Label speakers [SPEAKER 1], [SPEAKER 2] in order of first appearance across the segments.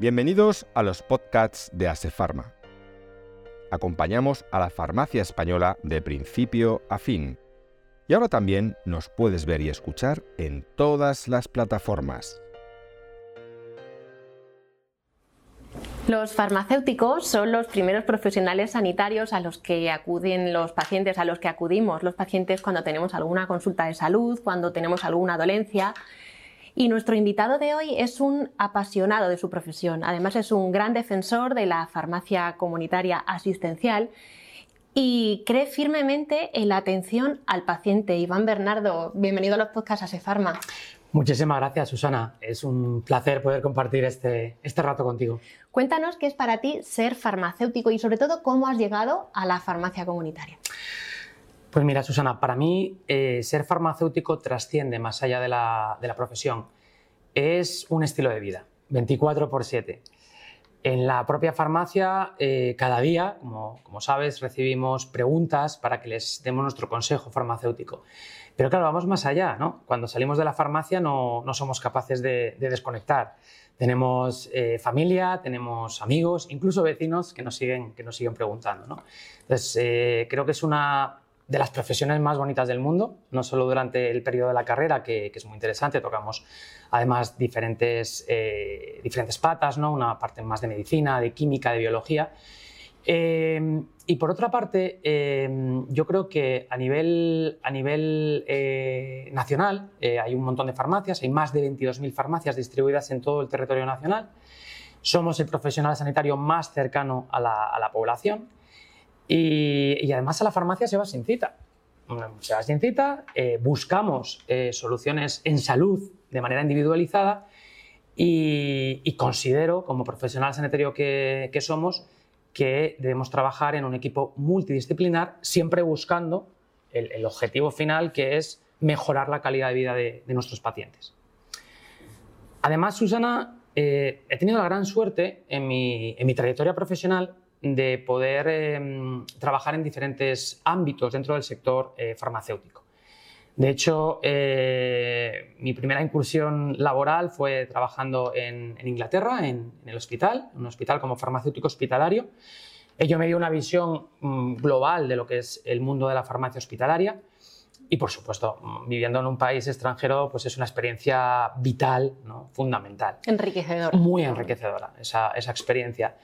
[SPEAKER 1] Bienvenidos a los podcasts de Asefarma. Acompañamos a la farmacia española de principio a fin. Y ahora también nos puedes ver y escuchar en todas las plataformas.
[SPEAKER 2] Los farmacéuticos son los primeros profesionales sanitarios a los que acuden los pacientes, a los que acudimos los pacientes cuando tenemos alguna consulta de salud, cuando tenemos alguna dolencia. Y nuestro invitado de hoy es un apasionado de su profesión. Además es un gran defensor de la farmacia comunitaria asistencial y cree firmemente en la atención al paciente. Iván Bernardo, bienvenido a los podcasts Asefarma.
[SPEAKER 3] Muchísimas gracias, Susana. Es un placer poder compartir este, este rato contigo.
[SPEAKER 2] Cuéntanos qué es para ti ser farmacéutico y sobre todo cómo has llegado a la farmacia comunitaria.
[SPEAKER 3] Pues mira, Susana, para mí eh, ser farmacéutico trasciende más allá de la, profesión. Es un estilo de vida, 24 por 7. En la propia farmacia, eh, cada día, como, sabes, recibimos preguntas para que les demos nuestro consejo farmacéutico. Pero claro, vamos más allá, ¿no? Cuando salimos de la farmacia no, somos capaces de, desconectar. Tenemos eh, familia, tenemos amigos, incluso vecinos que nos siguen, que nos siguen preguntando, ¿no? Entonces, eh, creo que es una de las profesiones más bonitas del mundo, no solo durante el periodo de la carrera, que, es muy interesante, tocamos además diferentes, eh, diferentes patas, ¿no? una parte más de medicina, de química, de biología, Em, y por otra parte, em, yo creo que a nivel, a nivel eh, nacional eh, hay un montón de farmacias, hay más de 22.000 farmacias distribuidas en todo el territorio nacional. Somos el profesional sanitario más cercano a la, población y, además a la farmacia se va sin cita. Se va sin cita, eh, buscamos soluciones en salud de manera individualizada y, considero, como profesional sanitario que somos, que debemos trabajar en un equipo multidisciplinar, siempre buscando el, objetivo final, que es mejorar la calidad de vida de, nuestros pacientes. Además, Susana, eh, he tenido la gran suerte en mi, trayectoria profesional de poder em, trabajar en diferentes ámbitos dentro del sector eh, farmacéutico. De hecho, eh, mi primera incursión laboral fue trabajando en, Inglaterra, en, el hospital, un hospital como farmacéutico hospitalario. Ello me dio una visión mm, global de lo que es el mundo de la farmacia hospitalaria. Y por supuesto, mm, viviendo en un país extranjero, pues es una experiencia vital, fundamental.
[SPEAKER 2] Enriquecedora.
[SPEAKER 3] Muy enriquecedora esa, esa experiencia.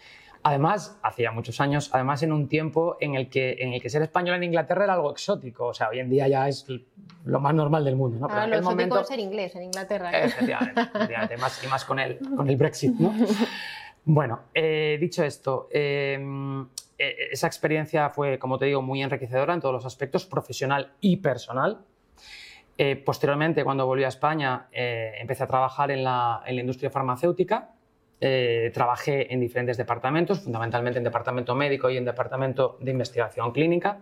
[SPEAKER 3] Además, hacía muchos años, además en un tiempo en el, que, en el que ser español en Inglaterra era algo exótico. O sea, hoy en día ya es lo más normal del mundo. ¿no?
[SPEAKER 2] Pero ah, lo exótico momento, es ser inglés en Inglaterra.
[SPEAKER 3] Efectivamente, efectivamente más, y más con el, con el Brexit. ¿no? bueno, eh, dicho esto, em, eh, esa experiencia fue, como te digo, muy enriquecedora en todos los aspectos, profesional y personal. Eh, posteriormente, cuando volví a España, empecé a trabajar en la, en la industria farmacéutica eh, trabajé en diferentes departamentos, fundamentalmente en departamento médico y en departamento de investigación clínica.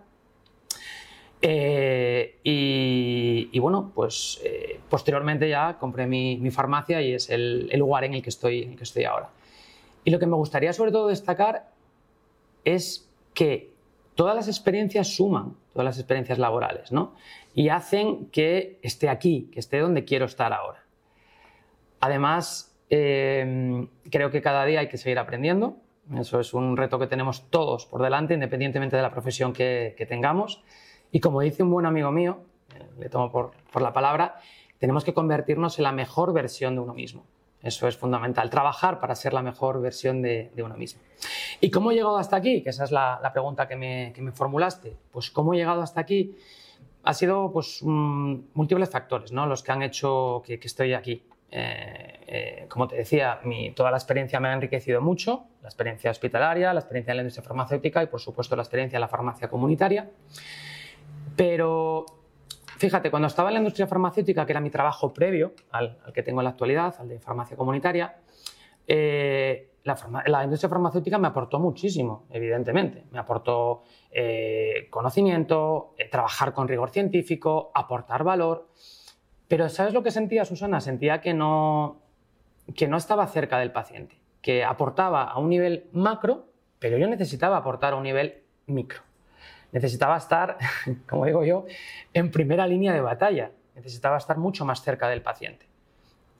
[SPEAKER 3] Eh, y, bueno, pues eh, posteriormente ya compré mi, farmacia y es el, lugar en el, que estoy, en el que estoy ahora. Y lo que me gustaría sobre todo destacar es que todas las experiencias suman, todas las experiencias laborales, ¿no? Y hacen que esté aquí, que esté donde quiero estar ahora. Además, Em, creo que cada día hay que seguir aprendiendo. Eso es un reto que tenemos todos por delante, independientemente de la profesión que, tengamos. Y como dice un buen amigo mío, eh, le tomo por, la palabra, tenemos que convertirnos en la mejor versión de uno mismo. Eso es fundamental, trabajar para ser la mejor versión de, uno mismo. ¿Y cómo he llegado hasta aquí? Que esa es la, pregunta que me, formulaste. Pues cómo he llegado hasta aquí ha sido pues, mm, múltiples factores ¿no? los que han hecho que estoy aquí. Eh, eh, como te decía, toda la experiencia me ha enriquecido mucho, la experiencia hospitalaria, la experiencia en la industria farmacéutica y, por supuesto, la experiencia en la farmacia comunitaria. Pero fíjate, cuando estaba en la industria farmacéutica, que era mi trabajo previo al, que tengo en la actualidad, al de farmacia comunitaria, eh, la, industria farmacéutica me aportó muchísimo, evidentemente. Me aportó conocimiento, trabajar con rigor científico, aportar valor. Pero ¿sabes lo que sentía Susana? Sentía que no, que no estaba cerca del paciente, que aportaba a un nivel macro, pero yo necesitaba aportar a un nivel micro. Necesitaba estar, como digo yo, en primera línea de batalla. Necesitaba estar mucho más cerca del paciente.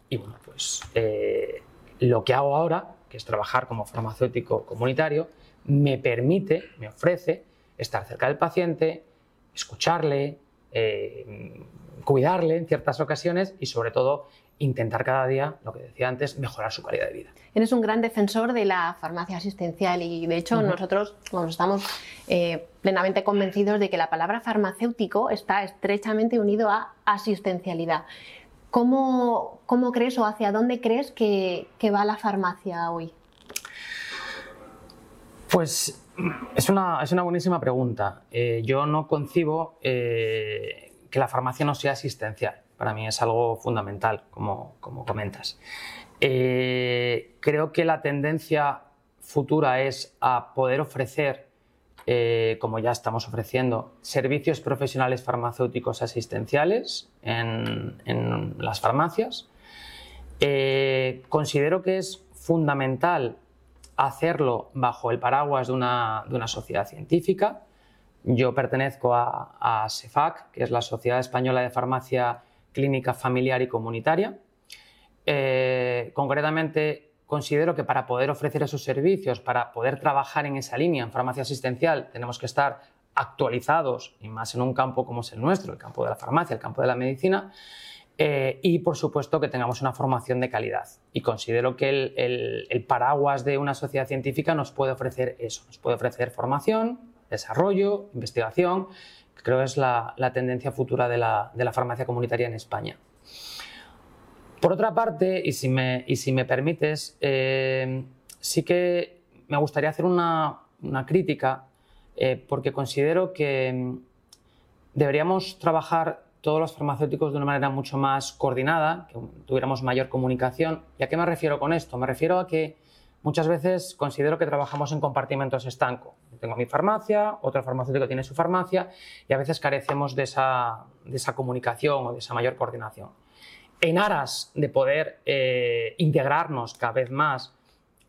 [SPEAKER 3] Y bueno, pues eh, lo que hago ahora que es trabajar como farmacéutico comunitario, me permite, me ofrece estar cerca del paciente, escucharle, eh, cuidarle en ciertas ocasiones y sobre todo intentar cada día, lo que decía antes, mejorar su calidad de vida.
[SPEAKER 2] Eres un gran defensor de la farmacia asistencial y de hecho nosotros estamos eh, plenamente convencidos de que la palabra farmacéutico está estrechamente unido a asistencialidad. ¿Cómo, cómo crees o hacia dónde crees que, va la farmacia hoy?
[SPEAKER 3] Pues es una, es una buenísima pregunta. Eh, yo no concibo eh, que la farmacia no sea asistencial para mí es algo fundamental, como, comentas. Eh, creo que la tendencia futura es a poder ofrecer, eh, como ya estamos ofreciendo, servicios profesionales farmacéuticos asistenciales en, las farmacias. Eh, considero que es fundamental hacerlo bajo el paraguas de una, de una sociedad científica. Yo pertenezco a, SEFAC, que es la Sociedad Española de Farmacia clínica familiar y comunitaria. Eh, concretamente, considero que para poder ofrecer esos servicios, para poder trabajar en esa línea en farmacia asistencial, tenemos que estar actualizados, y más en un campo como es el nuestro, el campo de la farmacia, el campo de la medicina, eh, y por supuesto que tengamos una formación de calidad. Y considero que el, paraguas de una sociedad científica nos puede ofrecer eso, nos puede ofrecer formación, desarrollo, investigación, creo que es la, tendencia futura de la, farmacia comunitaria en España. Por otra parte, y si me, y si me permites, eh, sí que me gustaría hacer una, crítica eh, porque considero que mm, deberíamos trabajar todos los farmacéuticos de una manera mucho más coordinada, que tuviéramos mayor comunicación. ¿Y a qué me refiero con esto? Me refiero a que Muchas veces considero que trabajamos en compartimentos estancos. Tengo mi farmacia, otro farmacéutico tiene su farmacia y a veces carecemos de esa, comunicación o de esa mayor coordinación. En aras de poder eh, integrarnos cada vez más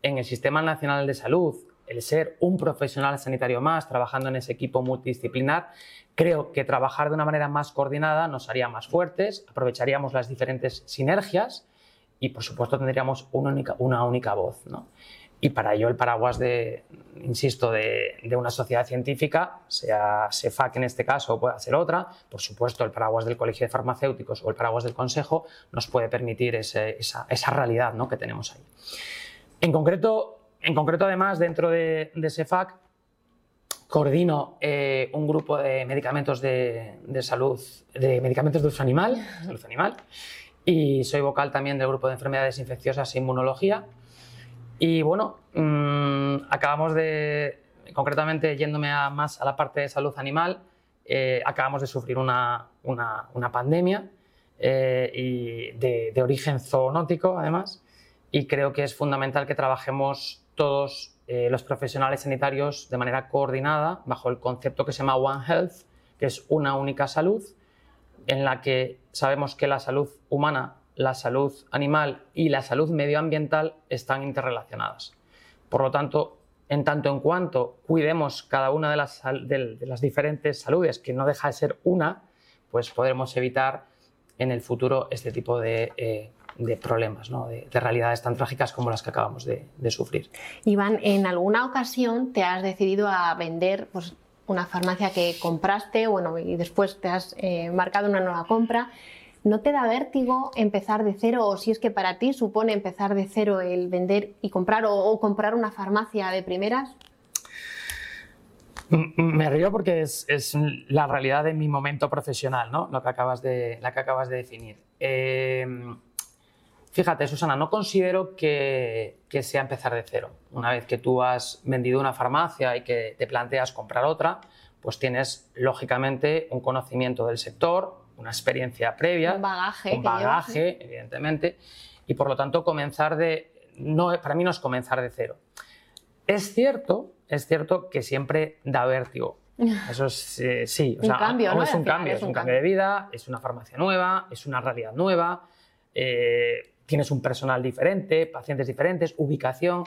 [SPEAKER 3] en el Sistema Nacional de Salud, el ser un profesional sanitario más trabajando en ese equipo multidisciplinar, creo que trabajar de una manera más coordinada nos haría más fuertes, aprovecharíamos las diferentes sinergias y por supuesto tendríamos una única, una única voz. ¿no? Y para ello el paraguas de, insisto, de, de, una sociedad científica, sea SEFAC en este caso o pueda ser otra, por supuesto el paraguas del Colegio de Farmacéuticos o el paraguas del Consejo nos puede permitir esa, esa, realidad ¿no? que tenemos ahí. En concreto, en concreto además, dentro de, de SEFAC, coordino eh, un grupo de medicamentos de, de, salud, de medicamentos de uso animal, salud animal, y soy vocal también del grupo de enfermedades infecciosas e inmunología. Y bueno, mm, acabamos de, concretamente yéndome a, más a la parte de salud animal, eh, acabamos de sufrir una, una, pandemia eh, y de, de, origen zoonótico además y creo que es fundamental que trabajemos todos eh, los profesionales sanitarios de manera coordinada bajo el concepto que se llama One Health, que es una única salud en la que sabemos que la salud humana, la salud animal y la salud medioambiental están interrelacionadas. Por lo tanto, en tanto en cuanto cuidemos cada una de las, de, diferentes saludes, que no deja de ser una, pues podremos evitar en el futuro este tipo de, eh, problemas, de, realidades tan trágicas como las que acabamos de, sufrir.
[SPEAKER 2] Iván, ¿en alguna ocasión te has decidido a vender pues, una farmacia que compraste, bueno, y después te has eh, marcado una nueva compra, ¿no te da vértigo empezar de cero o si es que para ti supone empezar de cero el vender y comprar o, comprar una farmacia de primeras?
[SPEAKER 3] Me río porque es, la realidad de mi momento profesional, ¿no? Lo que acabas de, la que acabas de definir. Eh, Fíjate, Susana, no considero que, sea empezar de cero. Una vez que tú has vendido una farmacia y que te planteas comprar otra, pues tienes lógicamente un conocimiento del sector, una experiencia previa,
[SPEAKER 2] un bagaje,
[SPEAKER 3] un bagaje evidentemente, y por lo tanto comenzar de, no, para mí no es comenzar de cero. Es cierto, es cierto que siempre da vértigo. Eso es, eh, sí,
[SPEAKER 2] un cambio,
[SPEAKER 3] es un cambio, es un, cambio de vida, es una farmacia nueva, es una realidad nueva. Eh, tienes un personal diferente, pacientes diferentes, ubicación.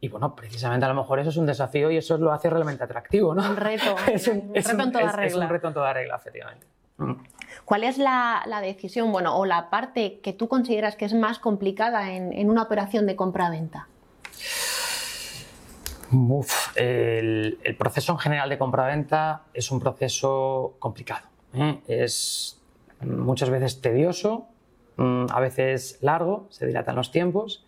[SPEAKER 3] Y bueno, precisamente a lo mejor eso es un desafío y eso lo hace realmente atractivo, ¿no?
[SPEAKER 2] Un reto, es un, reto en toda regla.
[SPEAKER 3] Es un reto en toda regla, efectivamente. Mm.
[SPEAKER 2] ¿Cuál es la, decisión, bueno, o la parte que tú consideras que es más complicada en, una operación de compra-venta?
[SPEAKER 3] el, proceso en general de compra-venta es un proceso complicado. ¿eh? Es muchas veces tedioso, a veces largo, se dilatan los tiempos,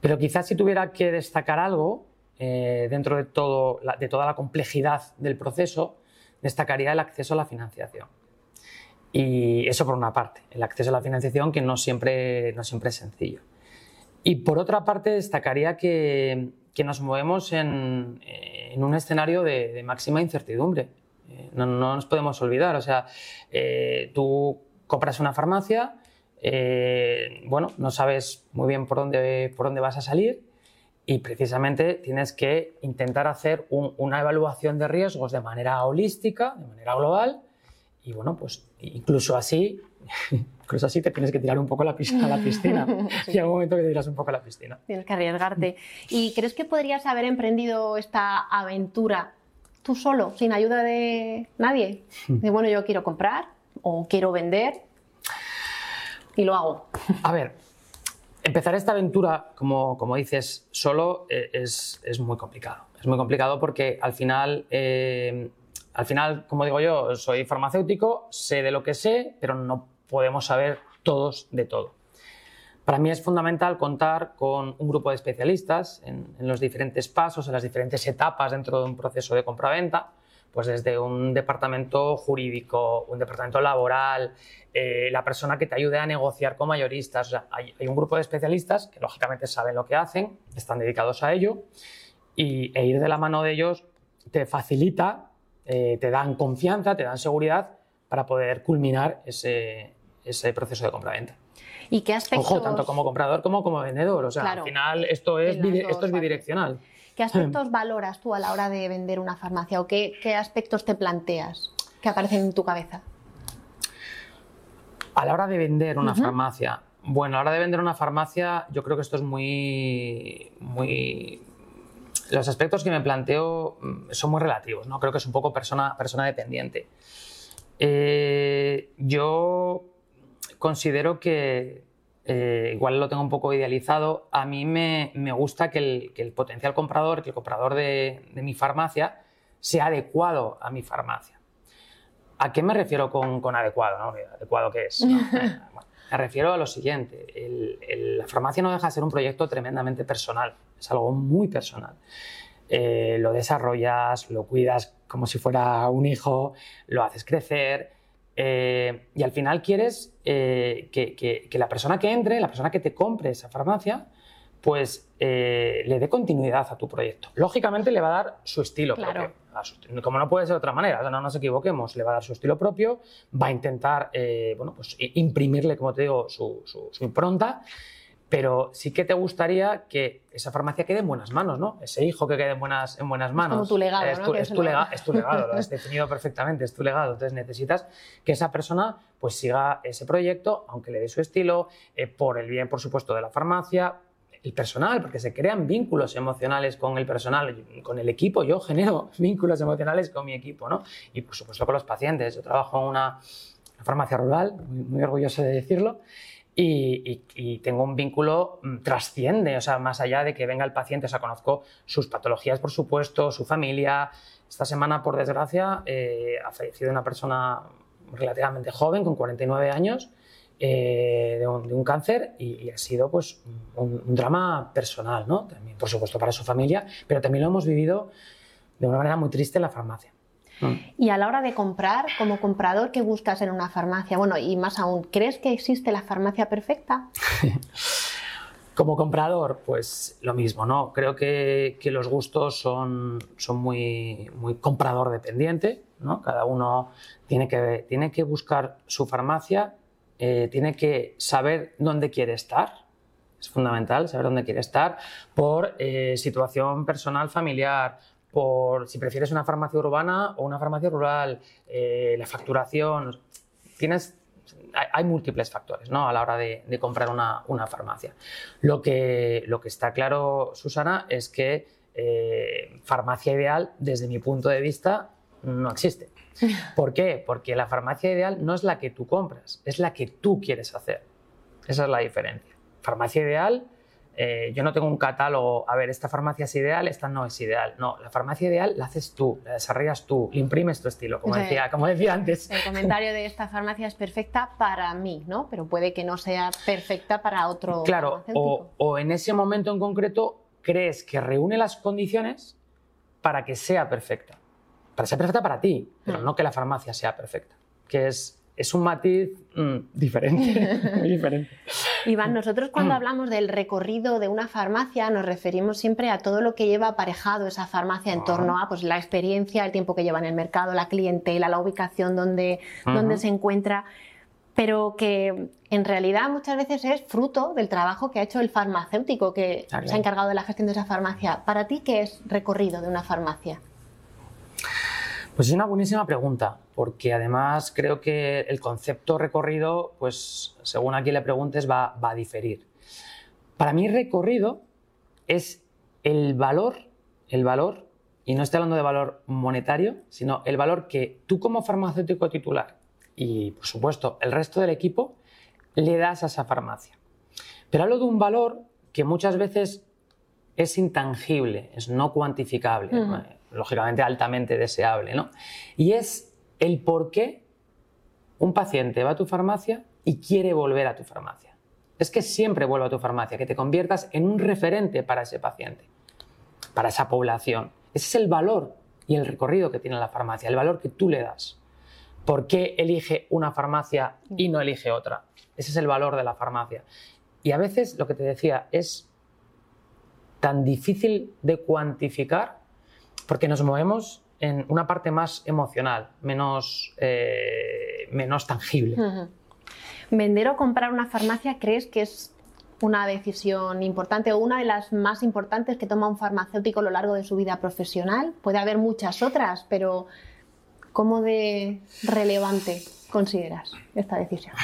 [SPEAKER 3] pero quizás si tuviera que destacar algo eh, dentro de, todo, de toda la complejidad del proceso, destacaría el acceso a la financiación. Y eso por una parte, el acceso a la financiación que no siempre, no siempre es sencillo. Y por otra parte, destacaría que, que nos movemos en, en un escenario de, de máxima incertidumbre. Eh, no, no, nos podemos olvidar. O sea, eh, tú compras una farmacia, eh, bueno, no sabes muy bien por dónde, por dónde vas a salir y precisamente tienes que intentar hacer un, una evaluación de riesgos de manera holística, de manera global y bueno, pues incluso así incluso así te tienes que tirar un poco la piscina, a la piscina. sí. Y algún momento que te tiras un poco a la piscina.
[SPEAKER 2] Tienes que arriesgarte. ¿Y crees que podrías haber emprendido esta aventura tú solo, sin ayuda de nadie?
[SPEAKER 3] Hmm.
[SPEAKER 2] De bueno, yo quiero comprar o quiero vender y lo hago.
[SPEAKER 3] A ver, empezar esta aventura, como, como dices, solo eh, es, es, muy complicado. Es muy complicado porque al final eh, al final, como digo yo, soy farmacéutico, sé de lo que sé, pero no podemos saber todos de todo. Para mí es fundamental contar con un grupo de especialistas en, en los diferentes pasos, en las diferentes etapas dentro de un proceso de compra-venta, pues desde un departamento jurídico, un departamento laboral, eh, la persona que te ayude a negociar con mayoristas. O sea, hay, hay, un grupo de especialistas que lógicamente saben lo que hacen, están dedicados a ello, y, e ir de la mano de ellos te facilita eh, te dan confianza, te dan seguridad para poder culminar ese, ese proceso de compra-venta.
[SPEAKER 2] ¿Y qué aspectos?
[SPEAKER 3] Ojo, tanto como comprador como como vendedor. O sea, claro, al final esto es, esto es bidireccional.
[SPEAKER 2] ¿Qué aspectos valoras tú a la hora de vender una farmacia o qué, qué aspectos te planteas que aparecen en tu cabeza?
[SPEAKER 3] A la hora de vender una uh -huh. farmacia, bueno, a la hora de vender una farmacia, yo creo que esto es muy, muy los aspectos que me planteo mm, son muy relativos, ¿no? Creo que es un poco persona, persona dependiente. Eh, yo considero que, eh, igual lo tengo un poco idealizado, a mí me, me gusta que el, que el, potencial comprador, que el comprador de, de, mi farmacia, sea adecuado a mi farmacia. ¿A qué me refiero con, con adecuado? ¿no? ¿Adecuado qué es? ¿no? bueno, me refiero a lo siguiente, el, el, la farmacia no deja de ser un proyecto tremendamente personal, es algo muy personal. Eh, lo desarrollas, lo cuidas como si fuera un hijo, lo haces crecer eh, y al final quieres eh, que, que, que, la persona que entre, la persona que te compre esa farmacia, pues eh, le dé continuidad a tu proyecto. Lógicamente le va a dar su estilo
[SPEAKER 2] claro.
[SPEAKER 3] propio. Como no puede ser de otra manera, no nos equivoquemos, le va a dar su estilo propio, va a intentar bueno, pues, imprimirle, como te digo, su, su, su, impronta, pero sí que te gustaría que esa farmacia quede en buenas manos, ¿no? Ese hijo que quede en buenas, en buenas manos.
[SPEAKER 2] Es como tu legado,
[SPEAKER 3] es tu,
[SPEAKER 2] ¿no?
[SPEAKER 3] es tu, lega, es tu legado, lo has definido perfectamente, es tu legado. Entonces necesitas que esa persona pues siga ese proyecto, aunque le dé su estilo, eh, por el bien, por supuesto, de la farmacia, el personal, porque se crean vínculos emocionales con el personal, con el equipo. Yo genero vínculos emocionales con mi equipo, ¿no? Y por supuesto con los pacientes. Yo trabajo en una, una farmacia rural, muy, muy, orgulloso de decirlo, y, tengo un vínculo mm, trasciende, o sea, más allá de que venga el paciente, o sea, conozco sus patologías, por supuesto, su familia. Esta semana, por desgracia, eh, ha fallecido una persona relativamente joven, con 49 años, eh, de, un, de, un, cáncer y, y, ha sido pues un, un, drama personal, ¿no? También, por supuesto, para su familia, pero también lo hemos vivido de una manera muy triste en la farmacia.
[SPEAKER 2] Mm. Y a la hora de comprar, como comprador, ¿qué buscas en una farmacia? Bueno, y más aún, ¿crees que existe la farmacia perfecta?
[SPEAKER 3] como comprador, pues lo mismo, ¿no? Creo que, que los gustos son, son muy, muy comprador dependiente, ¿no? Cada uno tiene que, tiene que buscar su farmacia eh, tiene que saber dónde quiere estar, es fundamental saber dónde quiere estar, por eh, situación personal, familiar, por si prefieres una farmacia urbana o una farmacia rural, eh, la facturación, tienes, hay, hay, múltiples factores ¿no? a la hora de, de comprar una, una, farmacia. Lo que, lo que está claro, Susana, es que eh, farmacia ideal, desde mi punto de vista, no existe. ¿Por qué? Porque la farmacia ideal no es la que tú compras, es la que tú quieres hacer. Esa es la diferencia. Farmacia ideal eh, yo no tengo un catálogo, a ver, esta farmacia es ideal, esta no es ideal. No, la farmacia ideal la haces tú, la desarrollas tú, le imprimes tu estilo, como, decía, como decía antes.
[SPEAKER 2] El comentario de esta farmacia es perfecta para mí, ¿no? Pero puede que no sea perfecta para otro.
[SPEAKER 3] Claro, o, o en ese momento en concreto crees que reúne las condiciones para que sea perfecta. Para ser perfecta para ti, pero mm. no que la farmacia sea perfecta. Que es es un matiz mm, diferente, muy diferente.
[SPEAKER 2] Iván, nosotros cuando hablamos del recorrido de una farmacia nos referimos siempre a todo lo que lleva aparejado esa farmacia en torno a pues, la experiencia, el tiempo que lleva en el mercado, la clientela, la ubicación donde, donde se encuentra, pero que en realidad muchas veces es fruto del trabajo que ha hecho el farmacéutico que se ha encargado de la gestión de esa farmacia. ¿Para ti qué es recorrido de una farmacia?
[SPEAKER 3] Pues es una buenísima pregunta, porque además creo que el concepto recorrido, pues según a quien le preguntes, va, a diferir. Para mí recorrido es el valor, el valor, y no estoy hablando de valor monetario, sino el valor que tú como farmacéutico titular y por supuesto el resto del equipo le das a esa farmacia. Pero hablo de un valor que muchas veces es intangible, es no cuantificable lógicamente altamente deseable, ¿no? Y es el por qué un paciente va a tu farmacia y quiere volver a tu farmacia. Es que siempre vuelve a tu farmacia, que te conviertas en un referente para ese paciente, para esa población. Ese es el valor y el recorrido que tiene la farmacia, el valor que tú le das. ¿Por qué elige una farmacia y no elige otra? Ese es el valor de la farmacia. Y a veces, lo que te decía, es tan difícil de cuantificar porque nos movemos en una parte más emocional, menos, eh, menos tangible.
[SPEAKER 2] ¿Vender o comprar una farmacia crees que es una decisión importante o una de las más importantes que toma un farmacéutico a lo largo de su vida profesional? Puede haber muchas otras, pero ¿cómo de relevante consideras esta decisión?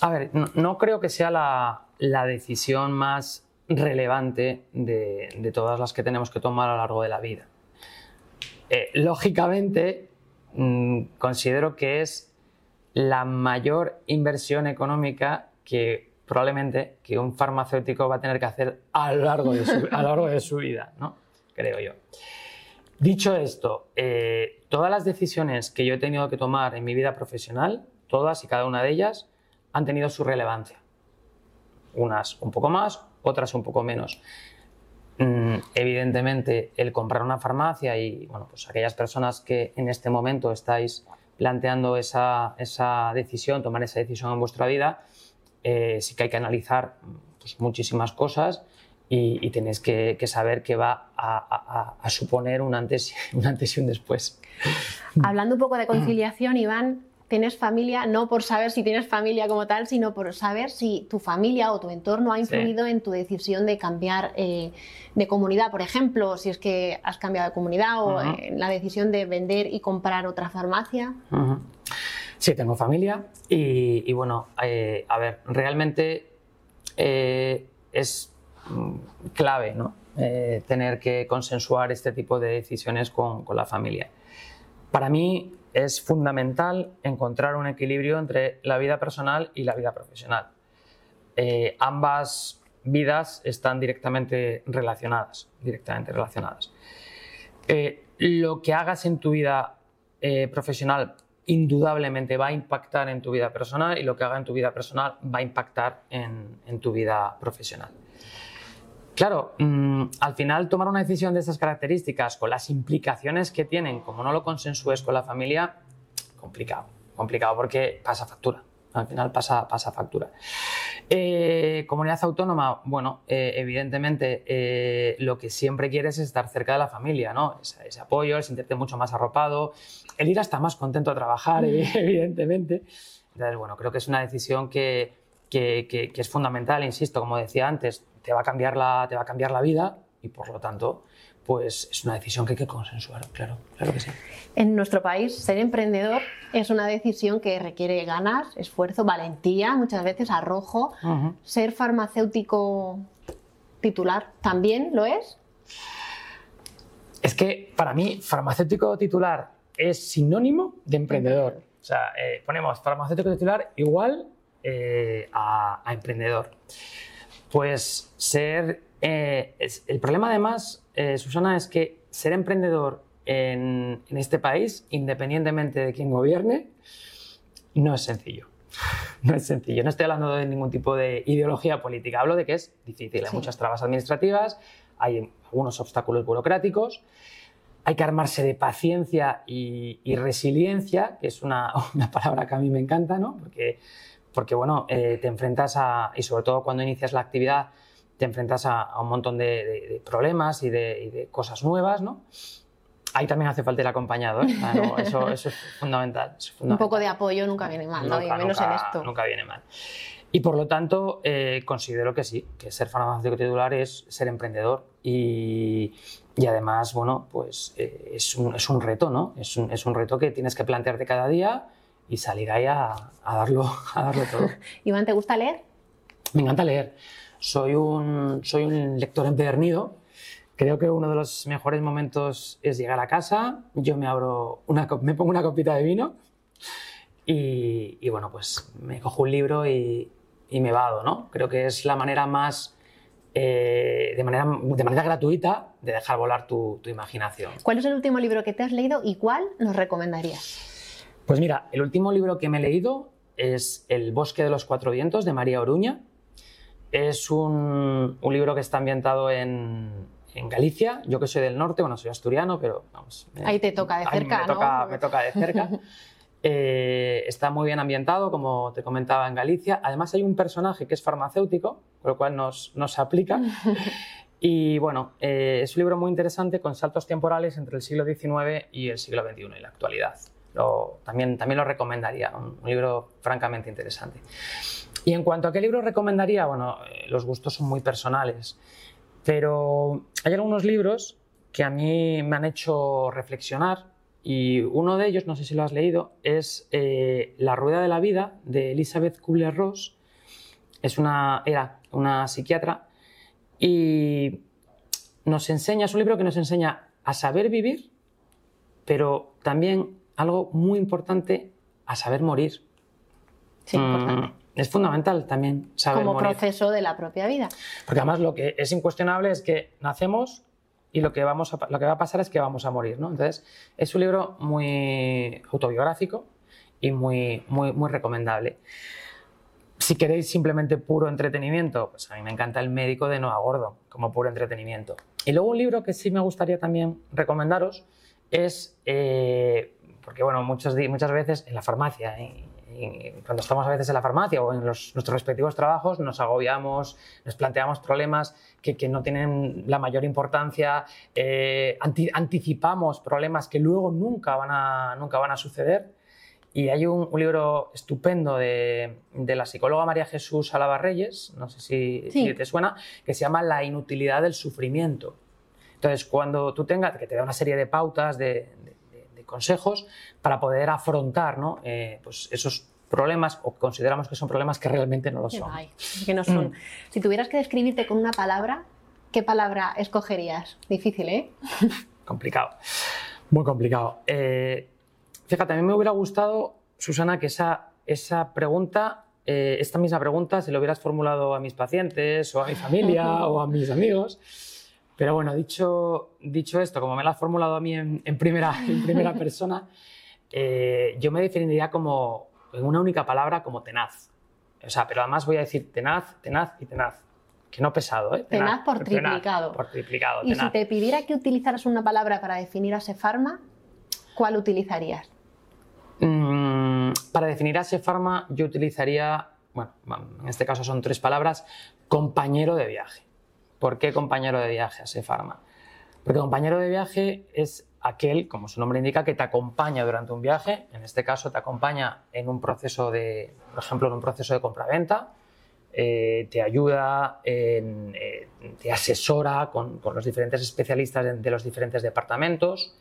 [SPEAKER 3] A ver, no, creo que sea la, decisión más relevante de, todas las que tenemos que tomar a lo largo de la vida. Eh, lógicamente, mm, considero que es la mayor inversión económica que probablemente que un farmacéutico va a tener que hacer a lo largo de su, vida, ¿no? creo yo. Dicho esto, eh, todas las decisiones que yo he tenido que tomar en mi vida profesional, todas y cada una de ellas, han tenido su relevancia. Unas un poco más, otras un poco menos. Mm, evidentemente, el comprar una farmacia y bueno, pues aquellas personas que en este momento estáis planteando esa, decisión, tomar esa decisión en vuestra vida, eh, sí que hay que analizar pues, muchísimas cosas y, tenéis que, saber que va a, suponer un antes, un antes y un después.
[SPEAKER 2] Hablando un poco de conciliación, Iván, tienes familia no por saber si tienes familia como tal, sino por saber si tu familia o tu entorno ha influido en tu decisión de cambiar eh, de comunidad, por ejemplo, si es que has cambiado de comunidad o en la decisión de vender y comprar otra farmacia.
[SPEAKER 3] Sí, tengo familia y, bueno, eh, a ver, realmente eh, es mm, clave ¿no? tener que consensuar este tipo de decisiones con, con la familia. Para mí es fundamental encontrar un equilibrio entre la vida personal y la vida profesional. Eh, ambas vidas están directamente relacionadas, directamente relacionadas. Eh, lo que hagas en tu vida eh, profesional indudablemente va a impactar en tu vida personal y lo que haga en tu vida personal va a impactar en tu vida profesional. Claro, mm, al final tomar una decisión de estas características con las implicaciones que tienen, como no lo consensúes con la familia, complicado, complicado porque pasa factura. Al final pasa, pasa factura. Eh, comunidad autónoma, bueno, eh, evidentemente eh, lo que siempre quieres es estar cerca de la familia, ¿no? Ese, apoyo, el sentirte mucho más arropado, el ir hasta más contento a trabajar, evidentemente. Entonces, bueno, creo que es una decisión que, que es fundamental, insisto, como decía antes, te va a cambiar la, te va a cambiar la vida y por lo tanto pues es una decisión que hay que consensuar, claro, claro que sí.
[SPEAKER 2] En nuestro país, ser emprendedor es una decisión que requiere ganas, esfuerzo, valentía, muchas veces arrojo. Ser farmacéutico titular también lo es.
[SPEAKER 3] Es que para mí, farmacéutico titular es sinónimo de emprendedor. O sea, eh, ponemos farmacéutico titular igual eh, a emprendedor. Pues ser... Eh, el problema además, eh, Susana, es que ser emprendedor en, este país, independientemente de quién gobierne, no es sencillo. No es sencillo. No estoy hablando de ningún tipo de ideología política. Hablo de que es difícil. Hay muchas trabas administrativas, hay algunos obstáculos burocráticos, hay que armarse de paciencia y, resiliencia, que es una, palabra que a mí me encanta, ¿no? Porque, porque bueno, eh, te enfrentas a, y sobre todo cuando inicias la actividad, te enfrentas a, un montón de, problemas y de, y de, cosas nuevas, ¿no? Ahí también hace falta el acompañado, ¿eh? eso, es fundamental,
[SPEAKER 2] Un poco de apoyo nunca viene mal, ¿no? y menos en esto.
[SPEAKER 3] Nunca viene mal. Y por lo tanto, eh, considero que sí, que ser farmacéutico titular es ser emprendedor y, y además, bueno, pues eh, es, un, es, un, reto, ¿no? Es un, es un, reto que tienes que plantearte cada día y salir ahí a, a, darlo, a darlo todo.
[SPEAKER 2] Iván, ¿te gusta leer?
[SPEAKER 3] Me encanta leer. Soy un, soy un lector empedernido Creo que uno de los mejores momentos es llegar a casa, yo me abro una, me pongo una copita de vino y, bueno, pues me cojo un libro y, y, me vado, ¿no? Creo que es la manera más, eh, de, manera, de manera gratuita, de dejar volar tu, tu imaginación.
[SPEAKER 2] ¿Cuál es el último libro que te has leído y cuál nos recomendarías?
[SPEAKER 3] Pues mira, el último libro que me he leído es El bosque de los cuatro vientos de María Oruña. Es un, un libro que está ambientado en, en Galicia, yo que soy del norte, bueno, soy asturiano, pero vamos.
[SPEAKER 2] ahí te toca de cerca,
[SPEAKER 3] me, toca, me toca de cerca. Eh, está muy bien ambientado, como te comentaba en Galicia. Además, hay un personaje que es farmacéutico, con lo cual nos, nos aplica. Y bueno, eh, es un libro muy interesante con saltos temporales entre el siglo XIX y el siglo XXI y la actualidad. También, también lo recomendaría, un, un, libro francamente interesante. Y en cuanto a qué libro recomendaría, bueno, eh, los gustos son muy personales. Pero hay algunos libros que a mí me han hecho reflexionar y uno de ellos, no sé si lo has leído, es eh, La Rueda de la Vida de Elizabeth Kubler-Ross. Es una, era una psiquiatra y nos enseña, es un libro que nos enseña a saber vivir, pero también algo muy importante, a saber morir.
[SPEAKER 2] Sí, importante. Mm,
[SPEAKER 3] es fundamental también saber
[SPEAKER 2] Como proceso de la propia vida.
[SPEAKER 3] Porque además lo que es incuestionable es que nacemos y lo que, vamos lo que va a pasar es que vamos a morir. ¿no? Entonces, es un libro muy autobiográfico y muy, muy, muy recomendable. Si queréis simplemente puro entretenimiento, pues a mí me encanta El médico de Noah Gordo como puro entretenimiento. Y luego un libro que sí me gustaría también recomendaros es, eh, porque bueno, muchas, muchas veces en la farmacia, ¿eh? cuando estamos a veces en la farmacia o en nuestros respectivos trabajos, nos agobiamos, nos planteamos problemas que, que no tienen la mayor importancia, eh, anticipamos problemas que luego nunca van a, nunca van a suceder. Y hay un, un libro estupendo de, de, la psicóloga María Jesús Alaba Reyes, no sé si, sí. si te suena, que se llama La inutilidad del sufrimiento. Entonces, cuando tú tengas, que te da una serie de pautas, de, consejos para poder afrontar ¿no? eh, pues esos problemas o consideramos que son problemas que realmente no lo son.
[SPEAKER 2] que no son. Mm. Si tuvieras que describirte con una palabra, ¿qué palabra escogerías? Difícil, ¿eh?
[SPEAKER 3] complicado, muy complicado. Eh, fíjate, a mí me hubiera gustado, Susana, que esa, esa pregunta, eh, esta misma pregunta, se lo hubieras formulado a mis pacientes o a mi familia o a mis amigos. Pero bueno, dicho, dicho esto, como me lo has formulado a mí en, en primera, en primera persona, eh, yo me definiría como, en una única palabra, como tenaz. O sea, pero además voy a decir tenaz, tenaz y tenaz. Que no pesado, ¿eh?
[SPEAKER 2] Tenaz, tenaz por triplicado.
[SPEAKER 3] por triplicado.
[SPEAKER 2] Y si te pidiera que utilizaras una palabra para definir a Sefarma, ¿cuál utilizarías?
[SPEAKER 3] Mm, para definir a Sefarma, yo utilizaría, bueno, en este caso son tres palabras, compañero de viaje. ¿Por qué compañero de viaje a Sefarma? Porque compañero de viaje es aquel, como su nombre indica, que te acompaña durante un viaje. En este caso, te acompaña en un proceso de, por ejemplo, en un proceso de compraventa. Eh, te ayuda, eh, te asesora con, los diferentes especialistas de, los diferentes departamentos,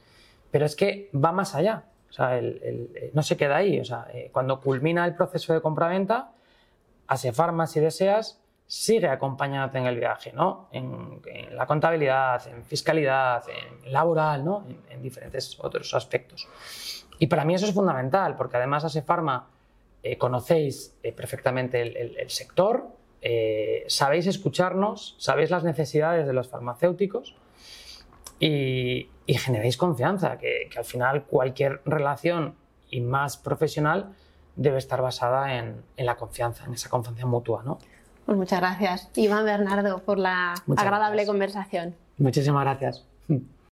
[SPEAKER 3] pero es que va más allá. El, no se queda ahí. Eh, cuando culmina el proceso de compraventa, a Sefarma, si deseas, sigue acompañándote en el viaje, ¿no? En, en la contabilidad, en fiscalidad, en laboral, ¿no? En, en, diferentes otros aspectos. Y para mí eso es fundamental, porque además a Sefarma eh, conocéis eh, perfectamente el, el, el sector, eh, sabéis escucharnos, sabéis las necesidades de los farmacéuticos y, y generéis confianza, que, que, al final cualquier relación y más profesional debe estar basada en, en la confianza, en esa confianza mutua, ¿no?
[SPEAKER 2] Pues muchas gracias, Iván Bernardo, por la agradable conversación.
[SPEAKER 3] Muchísimas gracias.